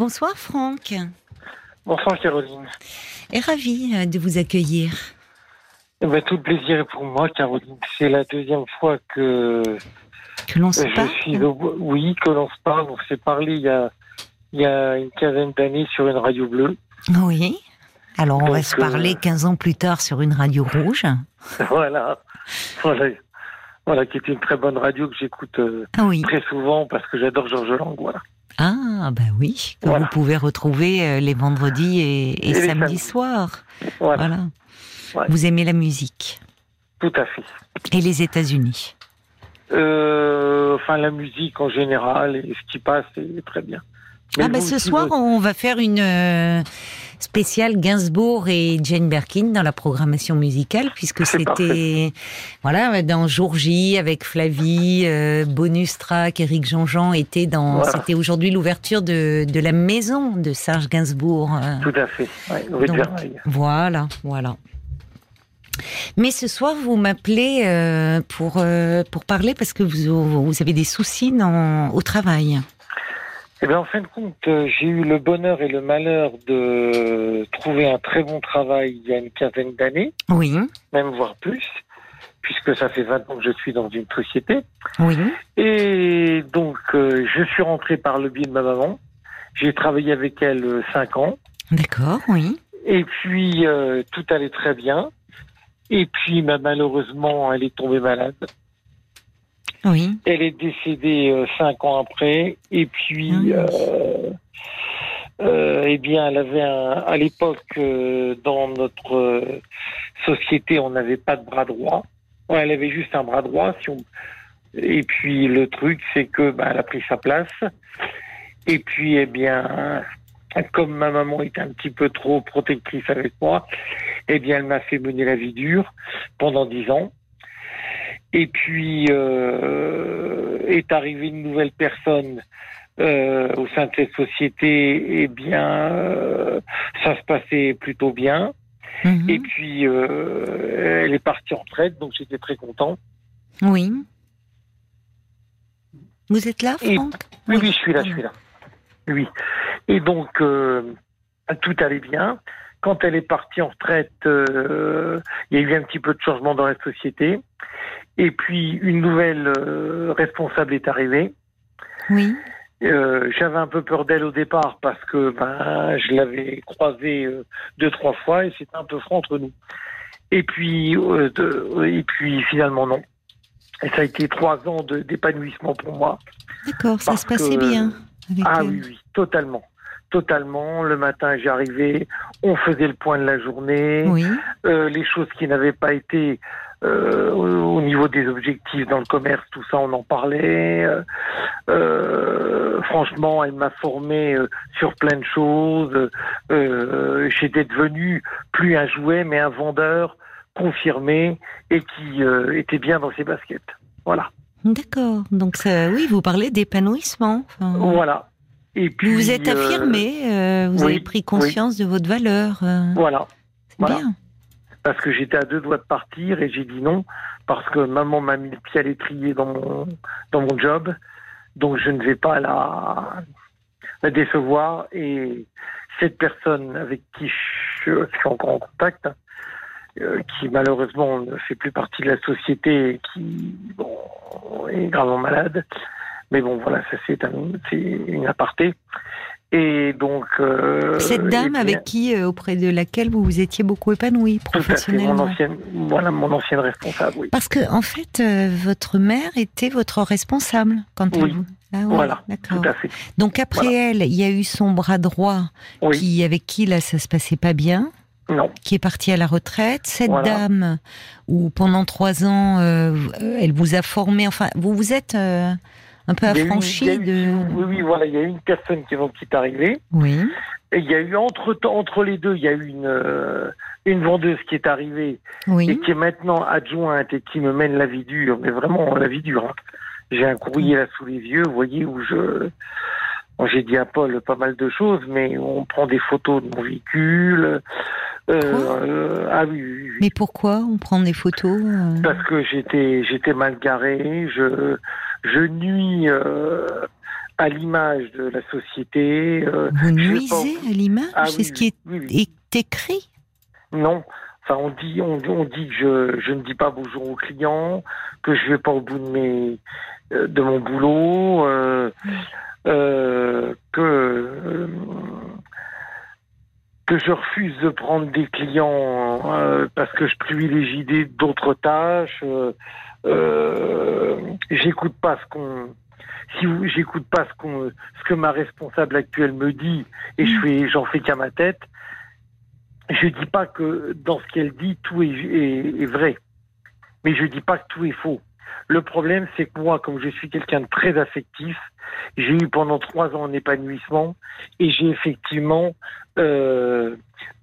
Bonsoir Franck. Bonsoir Caroline. Et ravi euh, de vous accueillir. Eh ben, tout le plaisir est pour moi, Caroline. C'est la deuxième fois que, Que l'on se parle. suis oui que l'on se parle. On s'est parlé il y a il y a une quinzaine d'années sur une radio bleue. Oui. Alors on va se parler euh, 15 ans plus tard sur une radio rouge. voilà, voilà, voilà, qui était une très bonne radio que j'écoute euh, Ah oui. très souvent parce que j'adore Georges Lang. Voilà. Ah bah oui, que Voilà. vous pouvez retrouver euh, les vendredis et, et Et les samedis soirs. Voilà, Voilà. Ouais. Vous aimez la musique tout à fait. et les États-Unis. Euh, enfin, la musique en général et ce qui passe est très bien. Mais Ah bah vous ce soir on va faire une euh, spéciale Gainsbourg et Jane Birkin dans la programmation musicale puisque c'était voilà dans Jour J avec Flavie, euh, bonus track, Eric Jean-Jean était dans Voilà. c'était aujourd'hui l'ouverture de, de la maison de Serge Gainsbourg. euh, Tout à fait. Ouais, Donc. Voilà, voilà. Mais ce soir, vous m'appelez euh, pour, euh, pour parler parce que vous, vous avez des soucis dans, au travail. Eh bien, en fin de compte, euh, j'ai eu le bonheur et le malheur de trouver un très bon travail il y a une quinzaine d'années, Oui, même voire plus, puisque ça fait 20 ans que je suis dans une société. oui, Et donc, euh, je suis rentré par le biais de ma maman. J'ai travaillé avec elle euh, cinq ans. d'accord, oui. Et puis, euh, tout allait très bien. Et puis, bah, malheureusement, elle est tombée malade. Oui, Elle est décédée euh, cinq ans après. Et puis, Ah. euh, euh, eh bien, elle avait un, à l'époque euh, dans notre euh, société, on n'avait pas de bras droit. Ouais, elle avait juste un bras droit. Si on... Et puis le truc, c'est que bah, elle a pris sa place. Et puis, eh bien, comme ma maman était un petit peu trop protectrice avec moi, eh bien, elle m'a fait mener la vie dure pendant dix ans. Et puis euh, est arrivée une nouvelle personne euh, au sein de cette société. Eh bien, euh, ça se passait plutôt bien. mhm, Et puis, euh, elle est partie en retraite, donc j'étais très content. oui. Vous êtes là, Et- Franck? Oui, oui, je suis là, je suis là. Oui. Et donc, tout allait bien. Quand elle est partie en retraite, il y a eu un petit peu de changement dans la société. Et puis, une nouvelle euh, responsable est arrivée. Oui, Euh, J'avais un peu peur d'elle au départ parce que ben, je l'avais croisée euh, deux, trois fois et c'était un peu franc entre nous. Et puis, de- et puis finalement, non. Et ça a été trois ans d'épanouissement pour moi. d'accord, ça se passait que- bien. Avec Ah oui, oui, totalement. Totalement. Le matin, j'arrivais, on faisait le point de la journée. Oui, Euh, les choses qui n'avaient pas été euh, au au niveau des objectifs dans le commerce, tout ça, on en parlait. Euh, franchement, elle m'a formé euh, sur plein de choses. J'étais devenu plus un jouet, mais un vendeur confirmé et qui était bien dans ses baskets. Voilà. d'accord. Donc, ça, oui, vous parlez d'épanouissement. Enfin, Voilà. Et puis, vous vous êtes affirmé, euh, vous oui, avez pris conscience de votre valeur. euh, Voilà. c'est voilà. bien. Parce que j'étais à deux doigts de partir et j'ai dit non parce que maman m'a mis le pied à l'étrier dans mon dans mon job. Donc je ne vais pas la, la décevoir et cette personne avec qui je suis encore en contact euh, qui malheureusement ne fait plus partie de la société et qui bon, est gravement malade. Mais bon voilà ça c'est un, c'est une aparté et donc euh, Cette dame bien, avec qui, euh, auprès de laquelle vous vous étiez beaucoup épanoui tout à fait, mon professionnellement. ancienne, voilà mon ancienne responsable, oui. Parce que, en fait, euh, votre mère était votre responsable quand elle Oui. vous. Ah oui, Voilà, d'accord. Tout à fait. Donc après Voilà. elle, il y a eu son bras droit Oui, qui, avec qui là ça se passait pas bien, non, qui est parti à la retraite. Cette Voilà. dame où pendant trois ans, elle vous a formé. Enfin, vous vous êtes un peu affranchi eu- de. Oui, oui, voilà, il y a eu une personne qui, qui est arrivée. Oui. Et il y a eu entre entre les deux, il y a eu une euh, une vendeuse qui est arrivée et qui est maintenant adjointe et qui me mène la vie dure, mais vraiment la vie dure. hein. J'ai un courrier là sous les yeux, vous voyez, où je bon, j'ai dit à Paul pas mal de choses, mais on prend des photos de mon véhicule. Euh, euh, ah oui, oui, oui. Mais pourquoi on prend des photos parce que j'étais j'étais mal garé, je je nuis euh, à l'image de la société. Euh, vous nuisez à l'image ah C'est ce qui est, écrit? Non. Enfin, on dit, on, dit que je, je, ne dis pas bonjour aux clients, que je vais pas au bout de mes, euh, de mon boulot, euh, que que je refuse de prendre des clients parce que je privilégie d'autres tâches. J'écoute pas ce qu'on si j'écoute pas ce, qu'on, ce que ma responsable actuelle me dit et je fais, j'en fais qu'à ma tête, je dis pas que dans ce qu'elle dit tout est, est, vrai, mais je dis pas que tout est faux. Le problème, c'est que moi, comme je suis quelqu'un de très affectif, j'ai eu pendant trois ans un épanouissement et j'ai effectivement euh,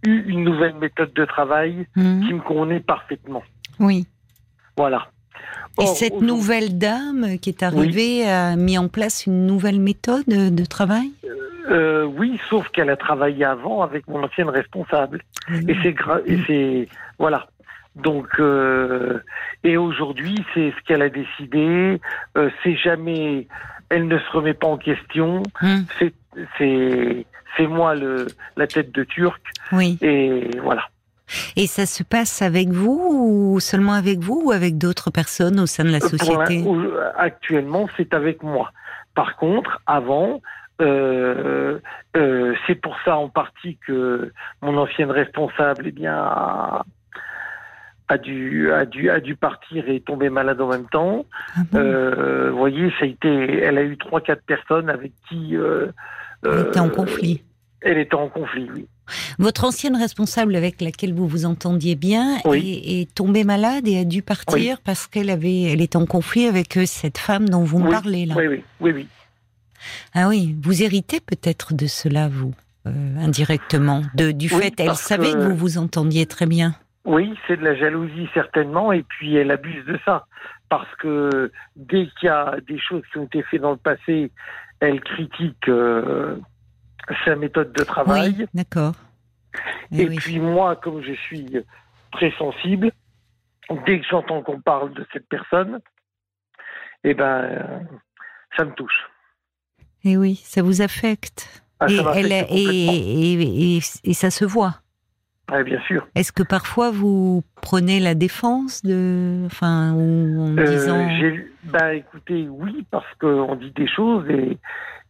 eu une nouvelle méthode de travail mmh. qui me convenait parfaitement. Oui. Voilà. Et cette nouvelle dame qui est arrivée a mis en place une nouvelle méthode de travail? Euh, Oui, sauf qu'elle a travaillé avant avec mon ancienne responsable. Et c'est et c'est voilà. Donc euh, et aujourd'hui, c'est ce qu'elle a décidé. Euh, c'est jamais, elle ne se remet pas en question. Hum. C'est c'est c'est moi le la tête de Turc. Oui. Et voilà. Et ça se passe avec vous ou seulement avec vous ou avec d'autres personnes au sein de la société Actuellement, c'est avec moi. Par contre, avant, euh, euh, c'est pour ça en partie que mon ancienne responsable eh bien, a, dû, a, dû, a dû partir et tomber malade en même temps. Ah euh, vous voyez, ça a été, elle a eu trois, quatre personnes avec qui. elle était en conflit. Elle était en conflit, oui. Votre ancienne responsable avec laquelle vous vous entendiez bien est, tombée malade et a dû partir parce qu'elle avait, elle est en conflit avec euh, cette femme dont vous me parlez là. Oui, oui, oui, oui. Ah oui, vous héritez peut-être de cela, vous, euh, indirectement, de, du fait, elle savait que... vous vous entendiez très bien. Oui, c'est de la jalousie certainement, et puis elle abuse de ça. Parce que dès qu'il y a des choses qui ont été faites dans le passé, elle critique euh, sa méthode de travail. Oui, d'accord. Et, eh puis moi, comme je suis très sensible, dès que j'entends qu'on parle de cette personne, eh ben, ça me touche. Et eh oui, ça vous affecte. Ah, et, elle, et, et, ça se voit. Oui, bien sûr. Est-ce que parfois vous prenez la défense de, enfin, en euh, disant. Bah, écoutez, oui, parce qu'on dit des choses et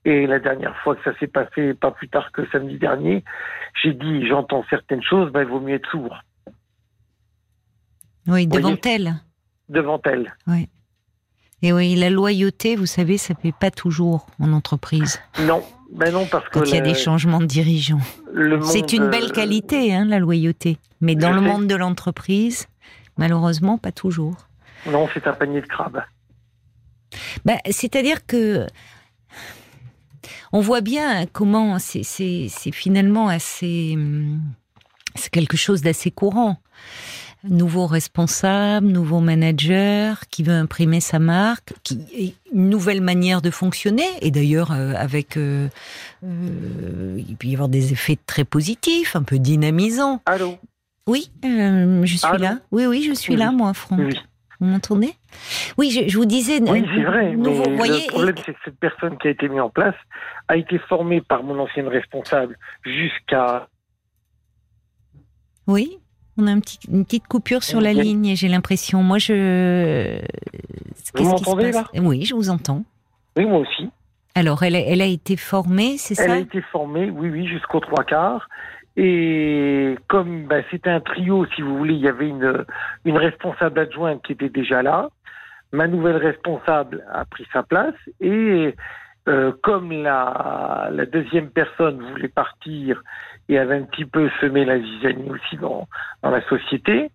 et la dernière fois que ça s'est passé, pas plus tard que samedi dernier, j'ai dit j'entends certaines choses, ben, il vaut mieux être sourd. Oui, devant elle. Devant elle. Oui. Et oui, la loyauté, vous savez, ça ne fait pas toujours en entreprise. Non, ben non, parce que. Quand il y a des changements de dirigeants. C'est une belle qualité, hein, la loyauté. Mais dans le monde de l'entreprise, malheureusement, pas toujours. Non, c'est un panier de crabes. Ben, C'est-à-dire que on voit bien comment c'est finalement assez. C'est quelque chose d'assez courant. Nouveau responsable, nouveau manager qui veut imprimer sa marque, qui une nouvelle manière de fonctionner. Et d'ailleurs, euh, avec, euh, euh, il peut y avoir des effets très positifs, un peu dynamisants. Allô? Oui, je suis là. Oui, oui, je suis là, moi, Franck. Vous m'entendez? Oui, je, vous disais. Oui, c'est vrai. mais le problème, c'est que cette personne qui a été mise en place a été formée par mon ancienne responsable jusqu'à. Oui, on a une petite coupure sur la ligne, j'ai l'impression. Moi, je. Vous m'entendez là? Oui, je vous entends. Oui, moi aussi. Alors, elle a, elle a été formée, c'est ça? Elle a été formée, oui, oui, jusqu'aux trois quarts. Et comme ben, c'était un trio, si vous voulez, il y avait une, une responsable adjointe qui était déjà là. Ma nouvelle responsable a pris sa place et euh, comme la, la deuxième personne voulait partir et avait un petit peu semé la zizanie aussi dans, dans la société,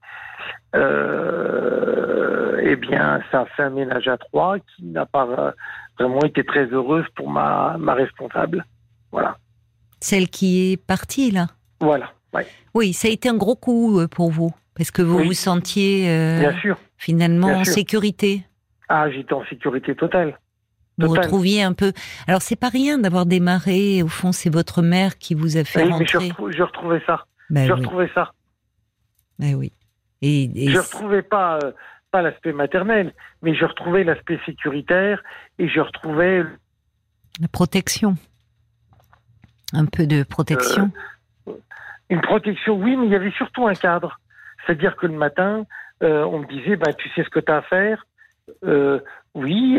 euh, eh bien, ça a fait un ménage à trois qui n'a pas vraiment été très heureuse pour ma, ma responsable. Voilà. Celle qui est partie, là? Voilà. Oui, ça a été un gros coup euh, pour vous, parce que vous vous sentiez euh, finalement en sécurité. Ah, j'étais en sécurité totale. Vous retrouviez un peu. Alors, c'est pas rien d'avoir démarré. Au fond, c'est votre mère qui vous a fait oui, rentrer. Mais je, retrouvais ça. Ben je retrouvais ça. Ben oui. Et, et je retrouvais pas euh, pas l'aspect maternel, mais je retrouvais l'aspect sécuritaire et je retrouvais La protection. Un peu de protection. Euh, une protection, oui, mais il y avait surtout un cadre. C'est-à-dire que le matin, euh, on me disait, bah, tu sais ce que tu as à faire euh, Oui,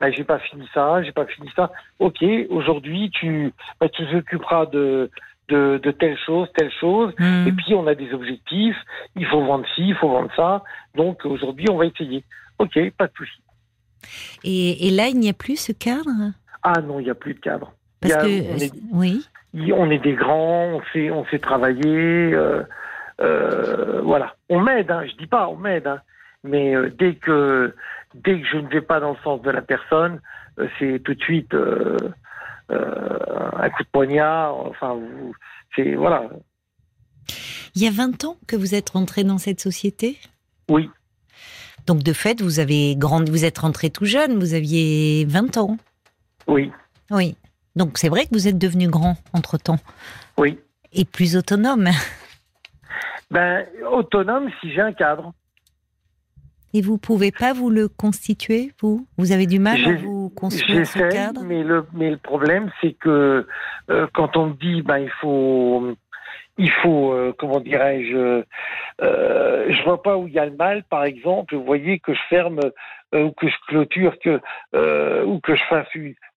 bah, j'ai pas fini ça, j'ai pas fini ça. Ok, aujourd'hui, tu, bah, tu t'occuperas de, de, de, telle chose, telle chose. Hmm. Et puis, on a des objectifs. Il faut vendre ci, il faut vendre ça. Donc, aujourd'hui, on va essayer. Ok, pas de souci. Et, et là, il n'y a plus ce cadre? Ah non, il n'y a plus de cadre. Parce que, on est, oui. On est des grands, on sait, on sait travailler. Euh, euh, voilà, on m'aide. Hein, je dis pas, on m'aide. Hein, mais euh, dès que dès que je ne vais pas dans le sens de la personne, euh, c'est tout de suite euh, un coup de poignard. Enfin, c'est voilà. Il y a 20 ans que vous êtes rentré dans cette société? Oui. Donc de fait, vous avez grandi, vous êtes rentré tout jeune, vous aviez 20 ans. Oui. Oui. Donc c'est vrai que vous êtes devenu grand entre-temps. Oui. Et plus autonome. Ben, autonome si j'ai un cadre. Et vous pouvez pas vous le constituer, vous? Vous avez du mal à vous construire ce cadre? mais le, mais le problème, c'est que euh, quand on me dit, ben, il faut il faut, euh, comment dirais-je, euh, je vois pas où il y a le mal, par exemple, vous voyez que je ferme euh, ou que je clôture, que ou que je fasse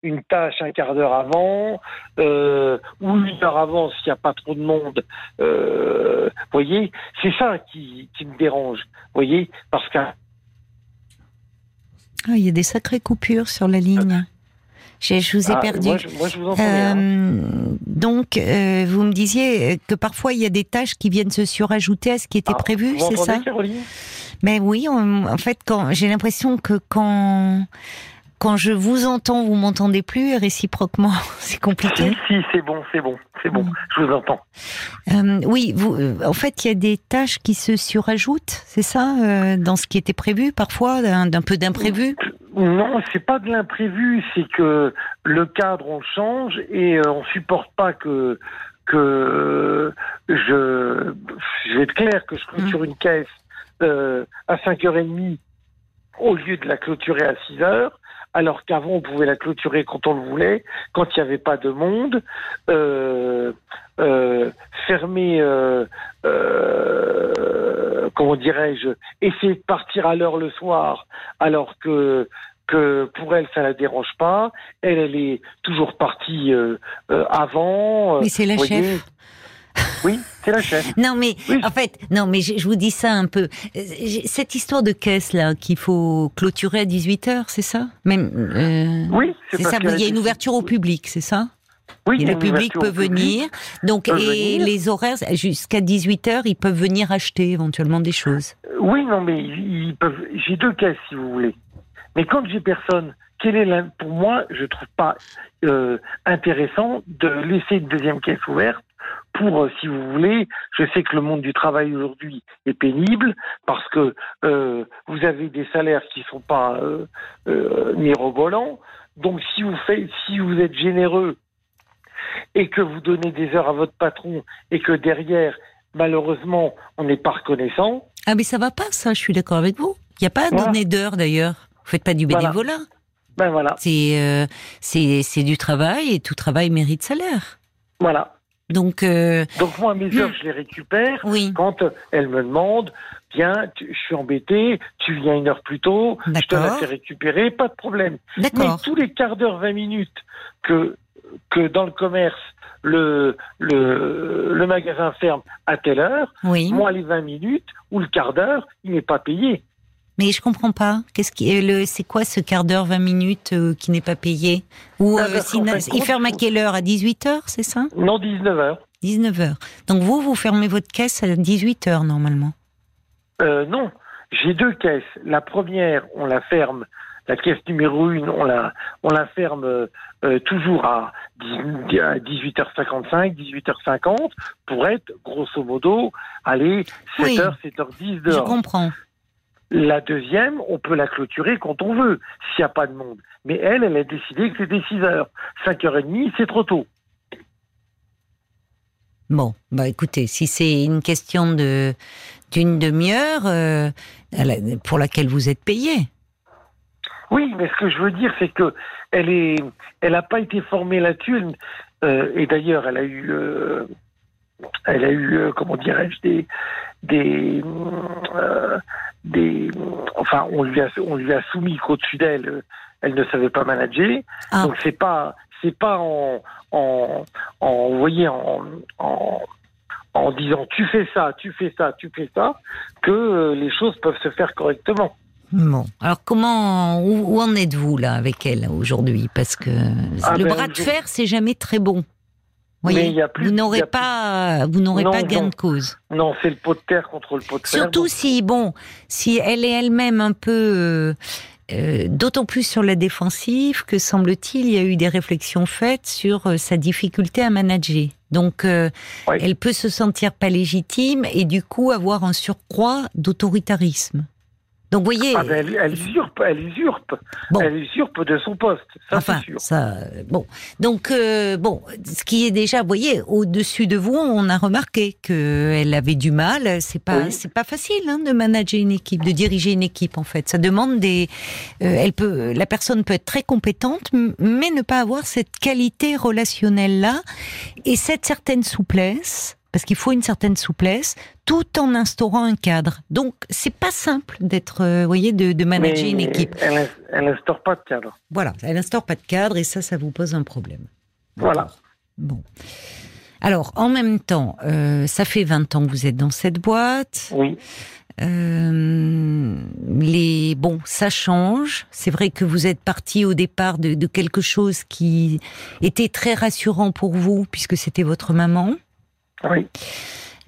une, tâche un quart d'heure avant ou une heure avant s'il n'y a pas trop de monde. vous voyez, c'est ça qui, qui me dérange. Vous voyez, parce que ah, il y a des sacrées coupures sur la ligne. Je, vous ai ah, perdu. Moi, je, vous entends euh, donc, euh, vous me disiez que parfois il y a des tâches qui viennent se surajouter à ce qui était ah, prévu, c'est ça? Mais oui, en fait, quand j'ai l'impression que quand quand je vous entends, vous m'entendez plus, réciproquement, c'est compliqué. Si, si c'est bon, c'est bon, c'est bon, mm. je vous entends. Euh, oui, vous, euh, en fait, il y a des tâches qui se surajoutent, c'est ça, euh, dans ce qui était prévu, parfois, d'un peu d'imprévu? Non, c'est pas de l'imprévu, c'est que le cadre, on change et on supporte pas que que je, je vais être clair, que je clôture mm. une caisse à 5h30 au lieu de la clôturer à 6 heures, alors qu'avant on pouvait la clôturer quand on le voulait, quand il n'y avait pas de monde, euh, euh, fermer, euh, comment dirais-je, essayer de partir à l'heure le soir, alors que que pour elle ça la dérange pas. Elle, elle est toujours partie avant. Mais c'est la chef. Oui, c'est la chaîne. Non, mais en fait, non, mais je, vous dis ça un peu. Cette histoire de caisse là qu'il faut clôturer à 18 h c'est ça? Même. Euh, oui, c'est ça. Il y a une ouverture au public, c'est ça? Oui, et le public peut venir. Donc, et les horaires, jusqu'à 18 h ils peuvent venir acheter éventuellement des choses. Oui, non, mais ils peuvent. J'ai deux caisses, si vous voulez. Mais quand j'ai personne, quel est pour moi, je trouve pas euh, intéressant de laisser une deuxième caisse ouverte pour, euh, si vous voulez, je sais que le monde du travail aujourd'hui est pénible parce que euh, vous avez des salaires qui sont pas euh, euh, mirobolants. Donc, si vous faites, si vous êtes généreux et que vous donnez des heures à votre patron et que derrière, malheureusement, on n'est pas reconnaissant. Ah, mais ça va pas, ça. Je suis d'accord avec vous. Il n'y a pas à donner d'heures d'ailleurs. Vous faites pas du bénévolat. Ben voilà. C'est euh, c'est du travail et tout travail mérite salaire. Voilà. Donc, euh... Donc moi, mes heures, je les récupère oui. quand elle me demande, tiens, je suis embêté, tu viens une heure plus tôt, je te la fais récupérer, pas de problème. Mais tous les quarts d'heure, 20 minutes que, que dans le commerce, le, le, le magasin ferme à telle heure, oui. moi, les 20 minutes ou le quart d'heure, il n'est pas payé. Mais je comprends pas. Qu'est-ce qui est le c'est quoi ce quart d'heure 20 minutes euh, qui n'est pas payé? Ou ah, euh, il ferme à quelle heure? À 18 h c'est ça? Non, 19 h 19 h Donc vous vous fermez votre caisse à 18 h normalement? Euh, non, j'ai deux caisses. La première, on la ferme la caisse numéro 1, on la, on la ferme euh, toujours à 18h55, 18h50 pour être, grosso modo, aller 7h, 7h10 dehors. Je comprends. La deuxième, on peut la clôturer quand on veut, s'il n'y a pas de monde. Mais elle, elle a décidé que c'était 6 heures. 5h30, c'est trop tôt. Bon, bah écoutez, si c'est une question de d'une demi-heure euh, pour laquelle vous êtes payé. Oui, mais ce que je veux dire, c'est que elle est, elle n'a pas été formée là-dessus. Euh, et d'ailleurs, elle a eu, euh, elle a eu, comment dirais-je, des, des, des, enfin, on lui a, on lui a soumis qu'au-dessus d'elle, elle ne savait pas manager. Ah. Donc c'est pas, c'est pas en, en, en, vous voyez, en, en en disant tu fais ça, tu fais ça, tu fais ça, que les choses peuvent se faire correctement. Bon, alors comment, où, en êtes-vous là avec elle aujourd'hui? Parce que ah le ben, bras de fer, c'est jamais très bon. Voyez, vous n'aurez pas, vous n'aurez pas gain de cause. Non, c'est le pot de terre contre le pot de fer. Surtout si, bon, si elle est elle-même un peu, euh, euh, d'autant plus sur la défensive que semble-t-il, il y a eu des réflexions faites sur euh, sa difficulté à manager. Donc, elle peut se sentir pas légitime et du coup avoir un surcroît d'autoritarisme. Donc, vous voyez. Ah ben, elle, usurpe, elle usurpe. Elle usurpe de son poste. Ça, enfin, sûr. ça. Bon. Donc, euh, bon, ce qui est déjà, vous voyez, au-dessus de vous, on a remarqué qu'elle avait du mal. C'est pas, c'est pas facile hein, de manager une équipe, de diriger une équipe, en fait. Ça demande des. Euh, elle peut, la personne peut être très compétente, mais ne pas avoir cette qualité relationnelle-là et cette certaine souplesse parce qu'il faut une certaine souplesse, tout en instaurant un cadre. Donc, c'est pas simple d'être, euh, voyez, de, manager une équipe. Elle n'instaure pas de cadre. Voilà, elle n'instaure pas de cadre et ça, ça vous pose un problème. Voilà. Bon. Alors, en même temps, euh, ça fait 20 ans que vous êtes dans cette boîte. Oui. Euh, les bon, ça change. C'est vrai que vous êtes parti au départ de, de, quelque chose qui était très rassurant pour vous, puisque c'était votre maman. Oui.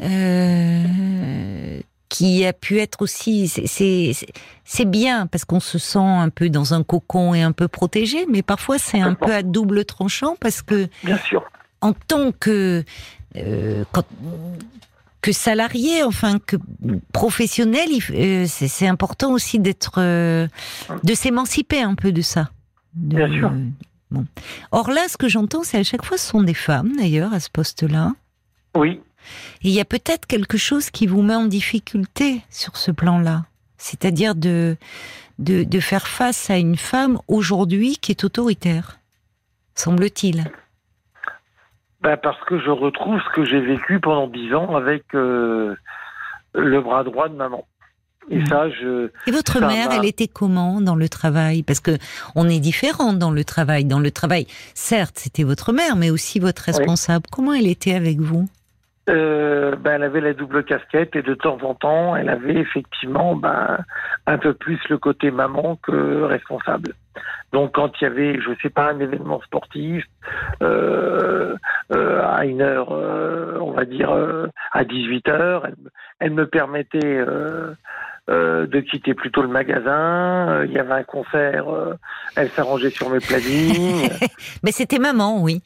Euh, qui a pu être aussi, c'est bien parce qu'on se sent un peu dans un cocon et un peu protégé, mais parfois c'est un peu à double tranchant parce que, bien sûr, en tant que euh, que salarié, enfin que professionnel, euh, c'est important aussi d'être, de s'émanciper un peu de ça. bien sûr. Bon. Or là, ce que j'entends, c'est à chaque fois, ce sont des femmes d'ailleurs à ce poste-là. Oui. il y a peut-être quelque chose qui vous met en difficulté sur ce plan-là. C'est-à-dire de, de, faire face à une femme aujourd'hui qui est autoritaire, semble-t-il. Ben parce que je retrouve ce que j'ai vécu pendant dix ans avec euh, le bras droit de maman. Et mmh. ça, je. Et votre mère, elle était comment dans le travail? Parce que on est différent dans le travail. Dans le travail, certes, c'était votre mère, mais aussi votre responsable. Comment elle était avec vous? Euh, ben, elle avait la double casquette et de temps en temps, elle avait effectivement ben, un peu plus le côté maman que responsable. Donc quand il y avait, je sais pas, un événement sportif euh, euh, à une heure, euh, on va dire à 18 heures, elle, elle me permettait euh, de quitter plutôt le magasin. Euh, il y avait un concert, euh, elle s'arrangeait sur mes plannings. mais c'était maman, oui.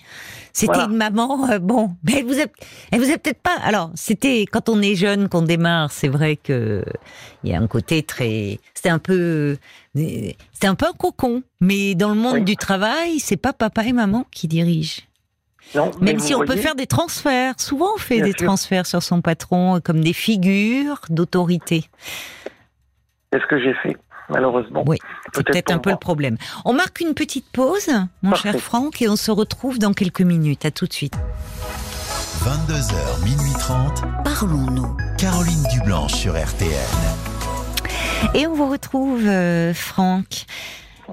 C'était une maman, bon, mais elle vous a, elle vous a peut-être pas. Alors, c'était quand on est jeune, qu'on démarre, c'est vrai que il y a un côté très, c'était un peu, c'était un peu un cocon. Mais dans le monde du travail, c'est pas papa et maman qui dirigent. Non, Même si on peut faire des transferts. Souvent, on fait des transferts sur son patron comme des figures d'autorité. C'est ce que j'ai fait, malheureusement. Oui, c'est peut-être un peu le problème. On marque une petite pause, mon cher Franck, et on se retrouve dans quelques minutes. À tout de suite. 22h, minuit 30. Parlons-nous. Caroline Dublanche sur RTN. Et on vous retrouve, euh, Franck.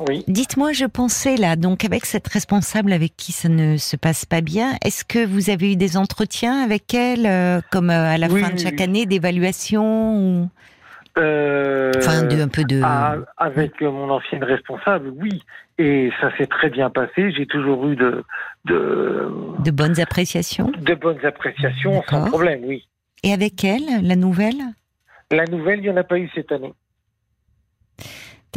Oui. Dites-moi, je pensais là, donc avec cette responsable avec qui ça ne se passe pas bien, est-ce que vous avez eu des entretiens avec elle, euh, comme euh, à la fin de chaque année, d'évaluation ou... Euh, enfin, de, un peu de. avec mon ancienne responsable, oui. Et ça s'est très bien passé. J'ai toujours eu de, de. De bonnes appréciations? De bonnes appréciations, sans problème, oui. Et avec elle, la nouvelle? La nouvelle, il n'y en a pas eu cette année.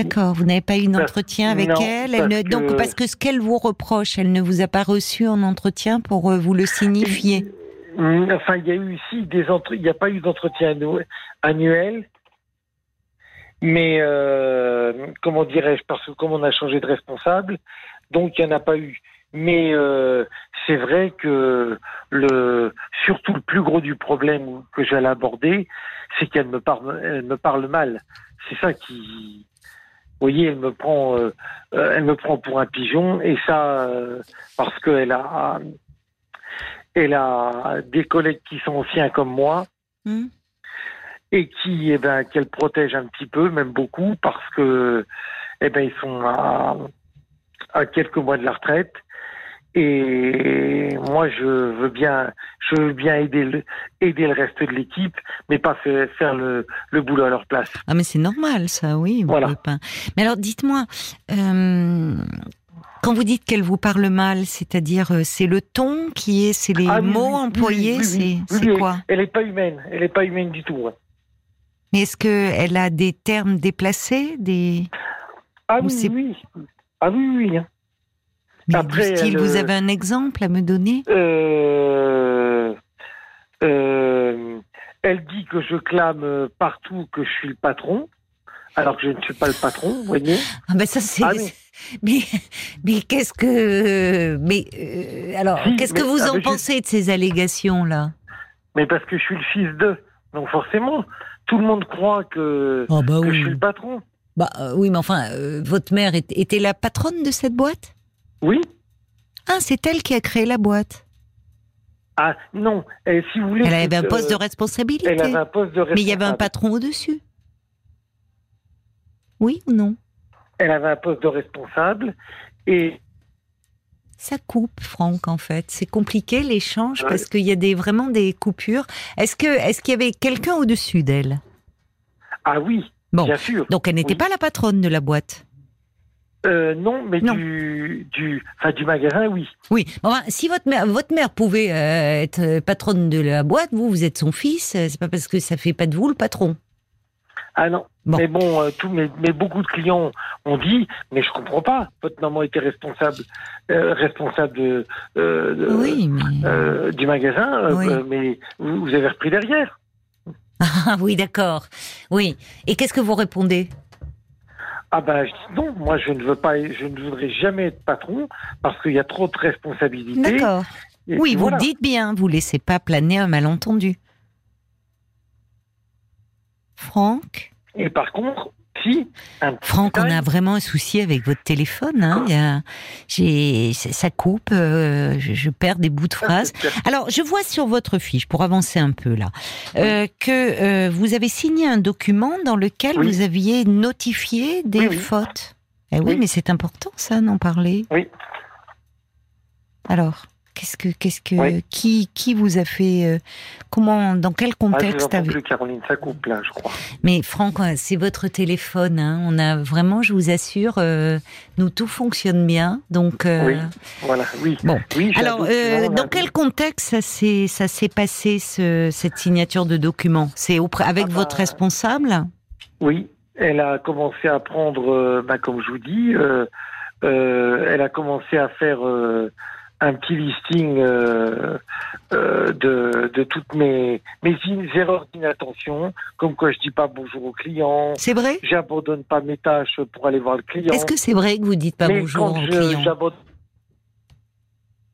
D'accord, vous n'avez pas eu d'entretien avec elle, elle Donc, parce que ce qu'elle vous reproche, elle ne vous a pas reçu en entretien pour euh, vous le signifier Enfin, il y a eu ici des il n'y a pas eu d'entretien annuel mais euh, comment dirais-je Parce que comme on a changé de responsable, donc il n'y en a pas eu. Mais euh, c'est vrai que le surtout le plus gros du problème que j'allais aborder, c'est qu'elle me parle, elle me parle mal. C'est ça qui voyez, elle me prend, euh, euh, elle me prend pour un pigeon, et ça euh, parce qu'elle a, elle a des collègues qui sont anciens comme moi. Hmm. Et qui, eh ben, qu'elle protège un petit peu, même beaucoup, parce que, eh ben, ils sont à, à quelques mois de la retraite. Et moi, je veux bien, je veux bien aider le, aider le reste de l'équipe, mais pas faire, le, le, boulot à leur place. Ah, mais c'est normal, ça, oui. Voilà. Pas. Mais alors, dites-moi, euh, quand vous dites qu'elle vous parle mal, c'est-à-dire, euh, c'est le ton qui est, c'est les Ah, oui, mots oui, employés, oui, c'est, quoi Elle est pas humaine. Elle est pas humaine du tout. ouais. Mais est-ce que elle a des termes déplacés, des Ah Ou oui, oui. Ah oui, oui. hein. Mais Après, du style, vous euh, avez un exemple à me donner? Euh, euh, elle dit que je clame partout que je suis le patron, alors que je ne suis pas le patron, vous voyez. Ah ben ça c'est. Ah. Mais mais qu'est-ce que mais euh, alors Si, qu'est-ce que vous ah, en je- pensez de ces allégations là? Mais parce que je suis le fils d'eux. Donc forcément, tout le monde croit que, Ah bah que je suis le patron. Bah euh, oui, mais enfin, euh, votre mère était la patronne de cette boîte? Oui. Ah, c'est elle qui a créé la boîte. Ah non, si vous voulez. Elle avait un poste de euh, responsabilité. Elle avait un poste de Mais il y avait un patron au-dessus. Oui ou non? Elle avait un poste de responsable et Ça coupe, Franck, en fait. C'est compliqué l'échange Ouais. parce qu'il y a des, vraiment des coupures. Est-ce que est-ce qu'il y avait quelqu'un au-dessus d'elle? Ah oui, Bon. bien sûr. Donc elle n'était Oui. pas la patronne de la boîte. Euh, non, mais Non. du du enfin du magasin, oui. Oui. Enfin, si votre mère, votre mère pouvait euh, être patronne de la boîte, vous, vous êtes son fils. euh, C'est pas parce que ça fait pas de vous le patron. Ah non. Bon. Mais bon, euh, tout, mais, mais beaucoup de clients ont dit, mais je comprends pas. Votre maman était responsable, euh, responsable de, euh, de- oui, mais du magasin, Oui. mais vous, vous avez repris derrière. ah oui, d'accord. Oui. Et qu'est-ce que vous répondez? Ah ben je dis non, moi je ne veux pas, je ne voudrais jamais être patron parce qu'il y a trop de responsabilités. D'accord. Oui, vous voilà. le dites bien. Vous laissez pas planer un malentendu. Franck? Et par contre, si un petit Franck, on a vraiment un souci avec votre téléphone. Hein. Il y a- j'ai, ça coupe, euh, je, je perds des bouts de phrases. c'est- Alors, je vois sur votre fiche, pour avancer un peu là, euh, que euh, vous avez signé un document dans lequel Oui. vous aviez notifié des Oui, oui. fautes. Eh oui, Oui. mais c'est important ça, d'en parler. Oui. Alors, qu'est-ce que, qu'est-ce que, Oui. qui, qui vous a fait, euh, comment, dans quel Ah, contexte entends avez- plus, Caroline, ça coupe là, je crois. Mais Franck, c'est votre téléphone. Hein. On a vraiment, je vous assure, euh, nous tout fonctionne bien. Donc, euh, Oui. Voilà, oui. Bon. Oui, alors, dans quel contexte ça s'est ça s'est passé ce, cette signature de document? C'est auprès avec Ah bah, votre responsable? Oui, elle a commencé à prendre, bah, comme je vous dis, elle a commencé à faire un petit listing euh, euh, de, de toutes mes, mes erreurs d'inattention, comme quoi je dis pas bonjour au client, C'est vrai? J'abandonne pas mes tâches pour aller voir le client. Est-ce que c'est vrai que vous dites pas Mais bonjour quand aux je- clients? j'abandonne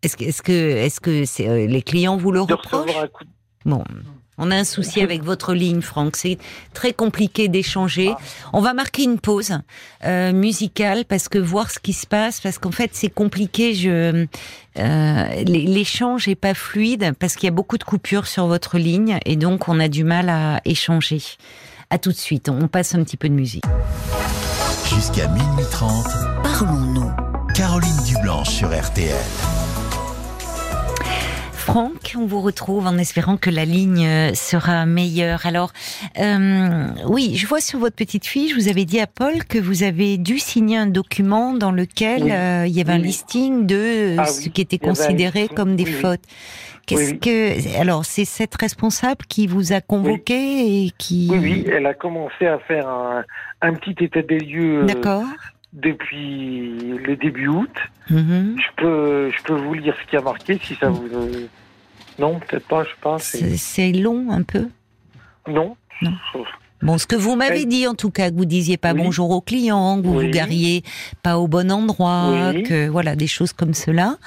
Est-ce que est-ce que est-ce que c'est euh, les clients vous le de reprochent? recevoir un coup de Bon, on a un souci avec votre ligne, Franck. C'est très compliqué d'échanger. On va marquer une pause euh, musicale parce que voir ce qui se passe, parce qu'en fait c'est compliqué. Je euh, l'é- l'échange est pas fluide parce qu'il y a beaucoup de coupures sur votre ligne et donc on a du mal à échanger. À tout de suite. On passe un petit peu de musique. Jusqu'à minuit 30, Parlons-nous. Caroline Dublanche sur RTL. Franck, on vous retrouve en espérant que la ligne euh, sera meilleure. Alors, euh, oui, je vois sur votre petite fiche, vous avez dit à Paul que vous avez dû signer un document dans lequel Oui. euh, il y avait un Oui, listing de euh, Ah ce oui, qui était considéré comme des fautes. Qu'est-ce que alors c'est cette responsable qui vous a convoqué et qui Oui, oui, elle a commencé à faire un, un petit état des lieux D'accord. Depuis le début août. Mhm. Je peux, je peux vous lire ce qui a marqué si ça vous. euh, Non, peut-être pas, je sais pas. c'est- long un peu. Non. Non. Bon, ce que vous m'avez dit en tout cas, que vous disiez pas Oui. bonjour aux clients, que vous Oui. vous gariez pas au bon endroit, Oui. que voilà des choses comme cela.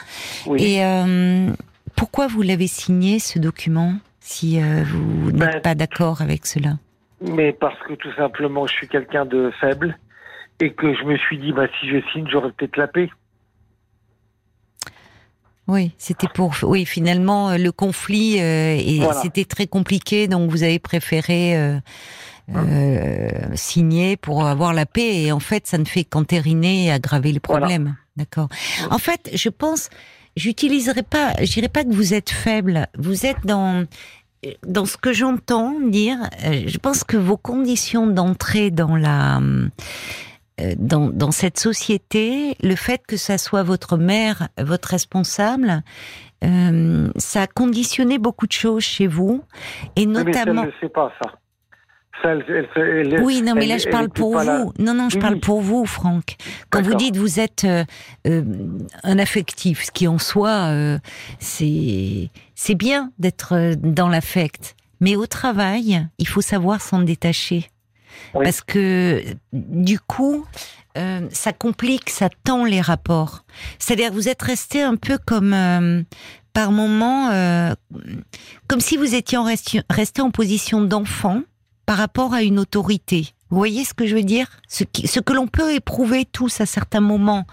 Oui. Et euh, pourquoi vous l'avez signé ce document si euh, vous n'êtes Ben, pas d'accord avec cela? Mais parce que tout simplement, je suis quelqu'un de faible et que je me suis dit, bah, si je signe, j'aurai peut-être la paix. Oui, c'était pour. Oui, finalement, euh, le conflit euh, et c'était très compliqué, donc vous avez préféré euh, euh, signer pour avoir la paix. Et en fait, ça ne fait qu'entériner et aggraver les problèmes. D'accord. En fait, je pense, j'utiliserai pas, je dirais pas que vous êtes faible. Vous êtes dans dans ce que j'entends dire. Je pense que vos conditions d'entrée dans la euh, dans, dans, cette société, le fait que ça soit votre mère, votre responsable, euh, ça a conditionné beaucoup de choses chez vous, et notamment. Mais ça, ne pas ça. ça elle, elle, oui, non, mais là je parle pour vous. Non, non, je parle pour vous, Franck. Quand vous dites vous êtes euh, euh, un affectif, ce qui en soi, euh, c'est c'est bien d'être dans l'affect, mais au travail, il faut savoir s'en détacher. Parce que du coup, euh, ça complique, ça tend les rapports. C'est-à-dire vous êtes resté un peu comme euh, par moment, euh, comme si vous étiez resté en position d'enfant par rapport à une autorité. Vous voyez ce que je veux dire? Ce, ce, que l'on peut éprouver tous à certains moments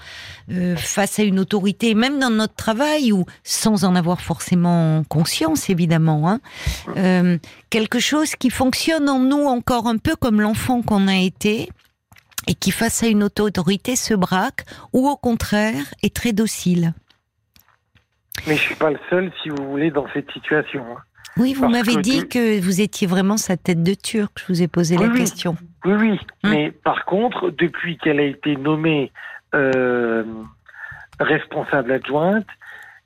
euh, face à une autorité, même dans notre travail ou sans en avoir forcément conscience, évidemment. Hein, euh, quelque chose qui fonctionne en nous encore un peu comme l'enfant qu'on a été et qui face à une autorité se braque ou au contraire est très docile. Mais je suis pas le seul, si vous voulez, dans cette situation. Hein. Oui, vous m'avez dit que vous étiez vraiment sa tête de turc. Je vous ai posé la question. Oui, oui. Hum. Mais par contre, depuis qu'elle a été nommée euh, responsable adjointe,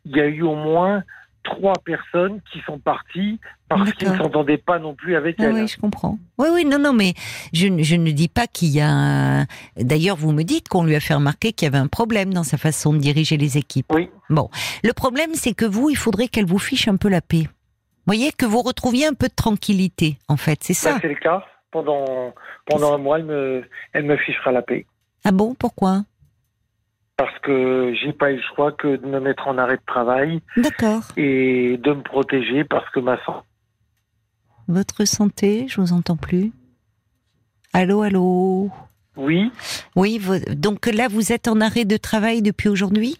il y a eu au moins trois personnes qui sont parties parce qu'ils ne s'entendaient pas non plus avec ah elle. Oui, je comprends. Oui, oui, non, non, mais je, je ne dis pas qu'il y a. Un... D'ailleurs, vous me dites qu'on lui a fait remarquer qu'il y avait un problème dans sa façon de diriger les équipes. Oui. Bon, le problème, c'est que vous, il faudrait qu'elle vous fiche un peu la paix voyez, que vous retrouviez un peu de tranquillité, en fait, c'est ça C'est le cas. Pendant, pendant un mois, elle me, elle me fichera la paix. Ah bon, pourquoi? Parce que j'ai pas eu le choix que de me mettre en arrêt de travail. D'accord. Et de me protéger parce que ma santé. Votre santé, je vous entends plus. Allô, allô? Oui? Oui, donc là, vous êtes en arrêt de travail depuis aujourd'hui?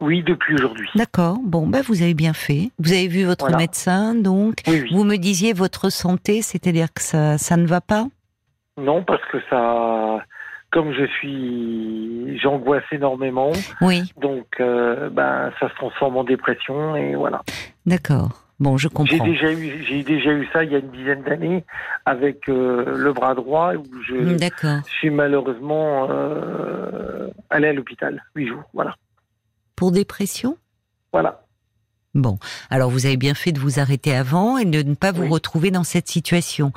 Oui, depuis aujourd'hui. D'accord. Bon, bah vous avez bien fait. Vous avez vu votre médecin, donc. Vous me disiez votre santé, c'est-à-dire que ça, ça ne va pas? Non, parce que ça, comme je suis, j'angoisse énormément. Oui. Donc, euh, ben, ça se transforme en dépression et voilà. D'accord. Bon, je comprends. J'ai déjà eu, j'ai déjà eu ça il y a une dizaine d'années avec euh, le bras droit où je, suis malheureusement euh, allé à l'hôpital huit jours. Voilà. Pour dépression? Voilà. Bon, alors vous avez bien fait de vous arrêter avant et de ne pas vous retrouver dans cette situation.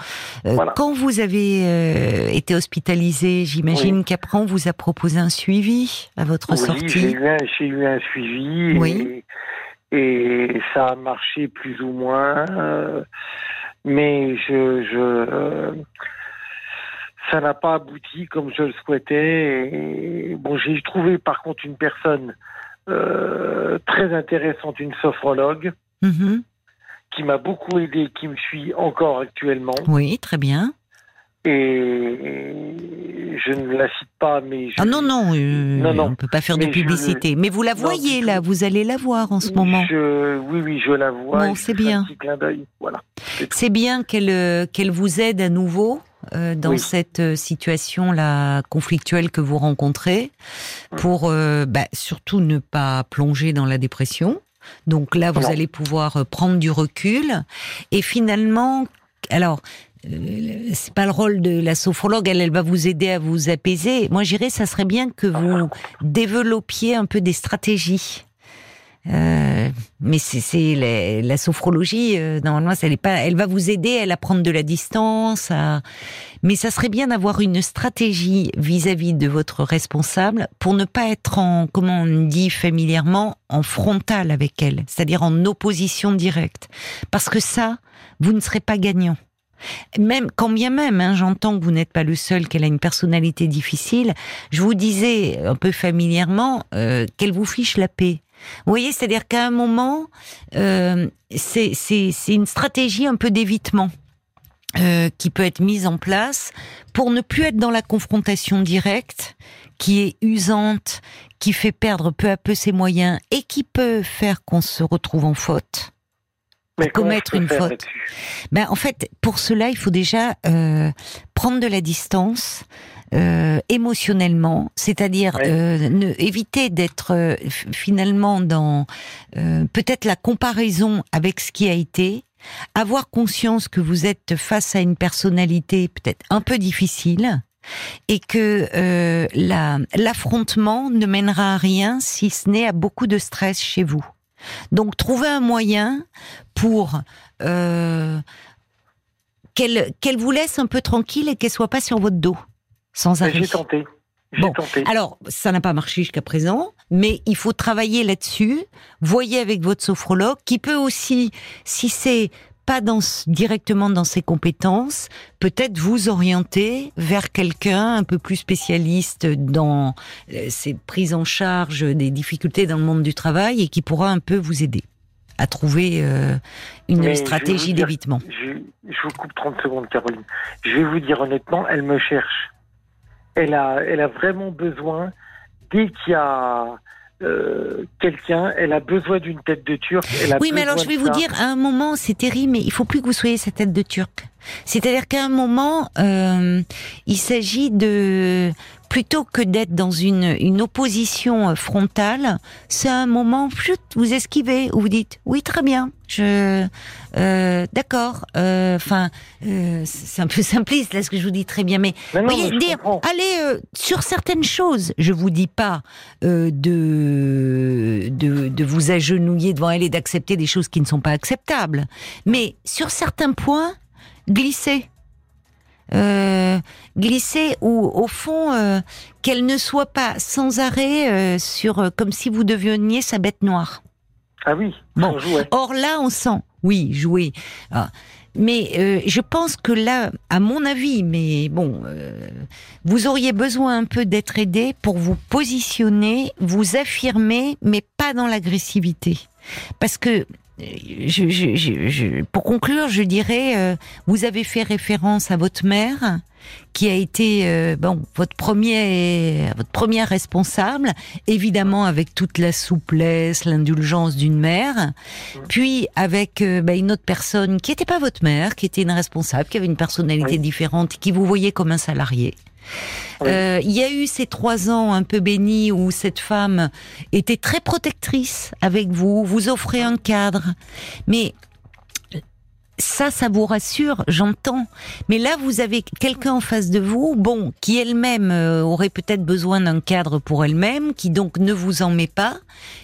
Euh, quand vous avez euh, été hospitalisé, j'imagine qu'après on vous a proposé un suivi à votre sortie. J'ai eu, eu, un suivi oui. et, ça a marché plus ou moins, euh, mais je, je ça n'a pas abouti comme je le souhaitais. Et, bon, j'ai trouvé par contre une personne très intéressante, une sophrologue, mhm. qui m'a beaucoup aidé, qui me suit encore actuellement. Oui, très bien. Et je ne la cite pas, mais ah non non, euh, non, on ne peut pas faire de publicité. Mais vous la voyez là, vous allez la voir en ce moment. oui oui, je la vois. Bon, c'est bien. Voilà. C'est bien qu'elle euh, qu'elle vous aide à nouveau euh, dans cette euh, situation-là conflictuelle que vous rencontrez, pour euh, bah, surtout ne pas plonger dans la dépression. Donc là, vous allez pouvoir prendre du recul et finalement, alors. c'est pas le rôle de la sophrologue, elle, elle va vous aider à vous apaiser. Moi, j'irais, ça serait bien que vous développiez un peu des stratégies euh, mais c'est la, sophrologie, euh, normalement, elle, pas, elle va vous aider à prendre de la distance. Mais ça serait bien d'avoir une stratégie vis-à-vis de votre responsable pour ne pas être en, comment on dit familièrement, en frontal avec elle, c'est-à-dire en opposition directe. Parce que ça, vous ne serez pas gagnant. Même quand bien même, hein, j'entends que vous n'êtes pas le seul, qu'elle a une personnalité difficile. Je vous disais un peu familièrement euh, qu'elle vous fiche la paix. Vous voyez, c'est-à-dire qu'à un moment, euh, c'est une stratégie un peu d'évitement. euh, qui peut être mise en place pour ne plus être dans la confrontation directe, qui est usante, qui fait perdre peu à peu ses moyens et qui peut faire qu'on se retrouve en faute. Mais commettre une faute. Ben, en fait, pour cela, il faut déjà euh, prendre de la distance euh, émotionnellement, c'est-à-dire Ouais. euh, ne, éviter d'être euh, finalement dans euh, peut-être la comparaison avec ce qui a été, avoir conscience que vous êtes face à une personnalité peut-être un peu difficile et que euh, la- l'affrontement ne mènera à rien si ce n'est à beaucoup de stress chez vous. Donc, trouver un moyen pour euh, qu'elle qu'elle vous laisse un peu tranquille et qu'elle soit pas sur votre dos sans arrêt. J'ai tenté. Bon, tenté. Alors, ça n'a pas marché jusqu'à présent, mais il faut travailler là-dessus. Voyez avec votre sophrologue, qui peut aussi, si c'est pas dans, directement dans ses compétences, peut-être vous orienter vers quelqu'un un peu plus spécialiste dans euh, ces prises en charge des difficultés dans le monde du travail et qui pourra un peu vous aider à trouver euh, une Mais stratégie d'évitement. Je, je vous coupe 30 secondes, Caroline. Je vais vous dire honnêtement, elle me cherche. Elle a, elle a vraiment besoin, dès qu'il y a euh, quelqu'un, elle a besoin d'une tête de turc. Elle a Oui, mais alors je vais vous dire, à un moment, c'est terrible, mais il faut plus que vous soyez cette tête de turc. C'est-à-dire qu'à un moment, euh, il s'agit de plutôt que d'être dans une, une opposition frontale, c'est un moment, chut, vous esquivez, où vous dites oui, très bien, je, euh, d'accord. euh, Enfin, euh, c'est un peu simpliste là ce que je vous dis très bien, mais Mais non, voyez, mais dire, comprends. allez sur certaines choses. Je vous dis pas de, de de vous agenouiller devant elle et d'accepter des choses qui ne sont pas acceptables, mais sur certains points, glisser. Euh, glisser ou au fond euh, qu'elle ne soit pas sans arrêt euh, sur comme si vous deveniez sa bête noire. Ah oui, Bon. Or là, on sent, oui, jouer. Ah. Mais je pense que là, à mon avis, mais bon, vous auriez besoin un peu d'être aidé pour vous positionner, vous affirmer, mais pas dans l'agressivité. Parce que, je, je- je- je- pour conclure, je dirais, euh, vous avez fait référence à votre mère, qui a été euh, bon votre premier votre première responsable, évidemment avec toute la souplesse, l'indulgence d'une mère, puis avec euh, bah, une autre personne qui n'était pas votre mère, qui était une responsable, qui avait une personnalité Oui. différente, qui vous voyait comme un salarié. Euh, Il y a eu ces trois ans un peu bénis où cette femme était très protectrice avec vous, vous offrez un cadre, mais ça, ça vous rassure, j'entends. Mais là, vous avez quelqu'un en face de vous, bon, qui elle-même euh, aurait peut-être besoin d'un cadre pour elle-même, qui donc ne vous en met pas.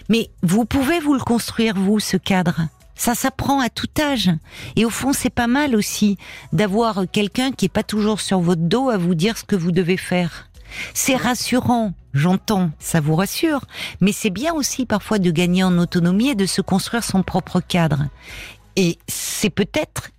Mais vous pouvez vous le construire, vous, ce cadre? Ça s'apprend à tout âge. Et au fond, c'est pas mal aussi d'avoir quelqu'un qui est pas toujours sur votre dos à vous dire ce que vous devez faire. C'est rassurant, j'entends, ça vous rassure, mais c'est bien aussi parfois de gagner en autonomie et de se construire son propre cadre. Et c'est peut-être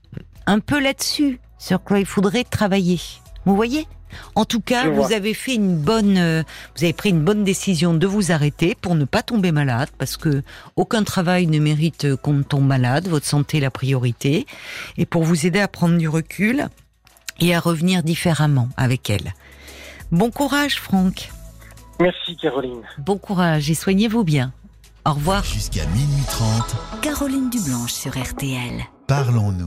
un peu là-dessus sur quoi il faudrait travailler. Vous voyez? En tout cas, vous avez fait une bonne, euh, vous avez pris une bonne décision de vous arrêter pour ne pas tomber malade, parce que aucun travail ne mérite euh, qu'on tombe malade. Votre santé est la priorité, et pour vous aider à prendre du recul et à revenir différemment avec elle. Bon courage, Franck. Merci, Caroline. Bon courage et soignez-vous bien. Au revoir. Jusqu'à minuit 30, Caroline Dublanche sur RTL. parlons-nous.